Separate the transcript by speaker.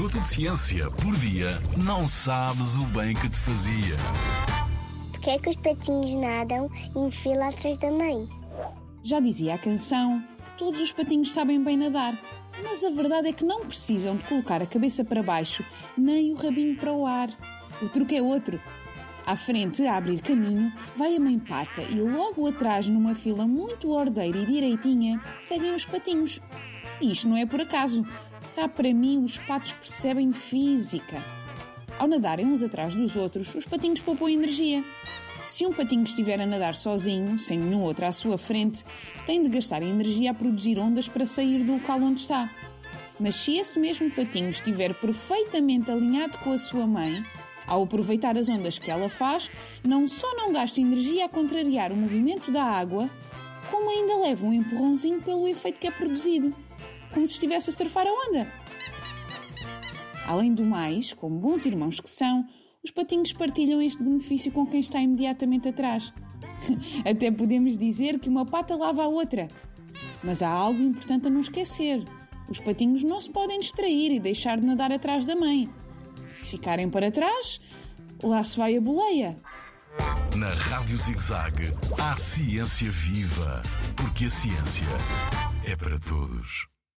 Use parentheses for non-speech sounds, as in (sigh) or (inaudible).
Speaker 1: minuto de ciência por dia, não sabes o bem que te fazia.
Speaker 2: Porquê é que os patinhos nadam em fila atrás da mãe?
Speaker 3: Já dizia a canção que todos os patinhos sabem bem nadar, mas a verdade é que não precisam de colocar a cabeça para baixo nem o rabinho para o ar. O truque é outro. À frente, a abrir caminho, vai a mãe pata e logo atrás, numa fila muito ordeira e direitinha, seguem os patinhos. E isto não é por acaso. Cá para mim, os patos percebem física. Ao nadarem uns atrás dos outros, os patinhos poupam energia. Se um patinho estiver a nadar sozinho, sem nenhum outro à sua frente, tem de gastar energia a produzir ondas para sair do local onde está. Mas se esse mesmo patinho estiver perfeitamente alinhado com a sua mãe, ao aproveitar as ondas que ela faz, não só não gasta energia a contrariar o movimento da água, como ainda leva um empurrãozinho pelo efeito que é produzido, como se estivesse a surfar a onda. Além do mais, como bons irmãos que são, os patinhos partilham este benefício com quem está imediatamente atrás. (laughs) Até podemos dizer que uma pata lava a outra. Mas há algo importante a não esquecer. Os patinhos não se podem distrair e deixar de nadar atrás da mãe. Ficarem para trás, lá se vai a boleia.
Speaker 1: Na Rádio ZigZag, há ciência viva, porque a ciência é para todos.